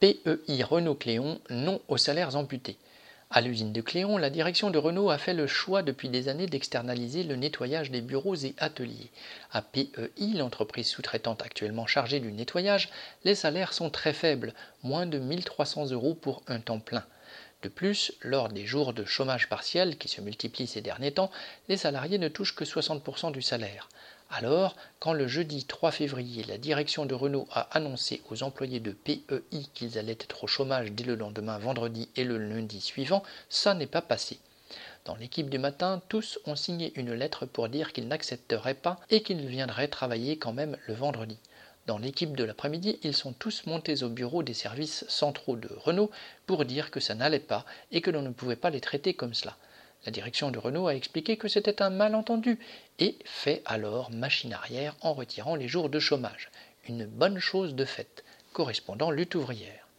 PEI Renault Cléon, non aux salaires amputés. À l'usine de Cléon, la direction de Renault a fait le choix depuis des années d'externaliser le nettoyage des bureaux et ateliers. À PEI, l'entreprise sous-traitante actuellement chargée du nettoyage, les salaires sont très faibles, moins de 1300 euros pour un temps plein. De plus, lors des jours de chômage partiel qui se multiplient ces derniers temps, les salariés ne touchent que 60% du salaire. Alors, quand le jeudi 3 février, la direction de Renault a annoncé aux employés de PEI qu'ils allaient être au chômage dès le lendemain vendredi et le lundi suivant, ça n'est pas passé. Dans l'équipe du matin, tous ont signé une lettre pour dire qu'ils n'accepteraient pas et qu'ils viendraient travailler quand même le vendredi. Dans l'équipe de l'après-midi, ils sont tous montés au bureau des services centraux de Renault pour dire que ça n'allait pas et que l'on ne pouvait pas les traiter comme cela. La direction de Renault a expliqué que c'était un malentendu et fait alors machine arrière en retirant les jours de chômage. Une bonne chose de faite. Correspondant lutte ouvrière.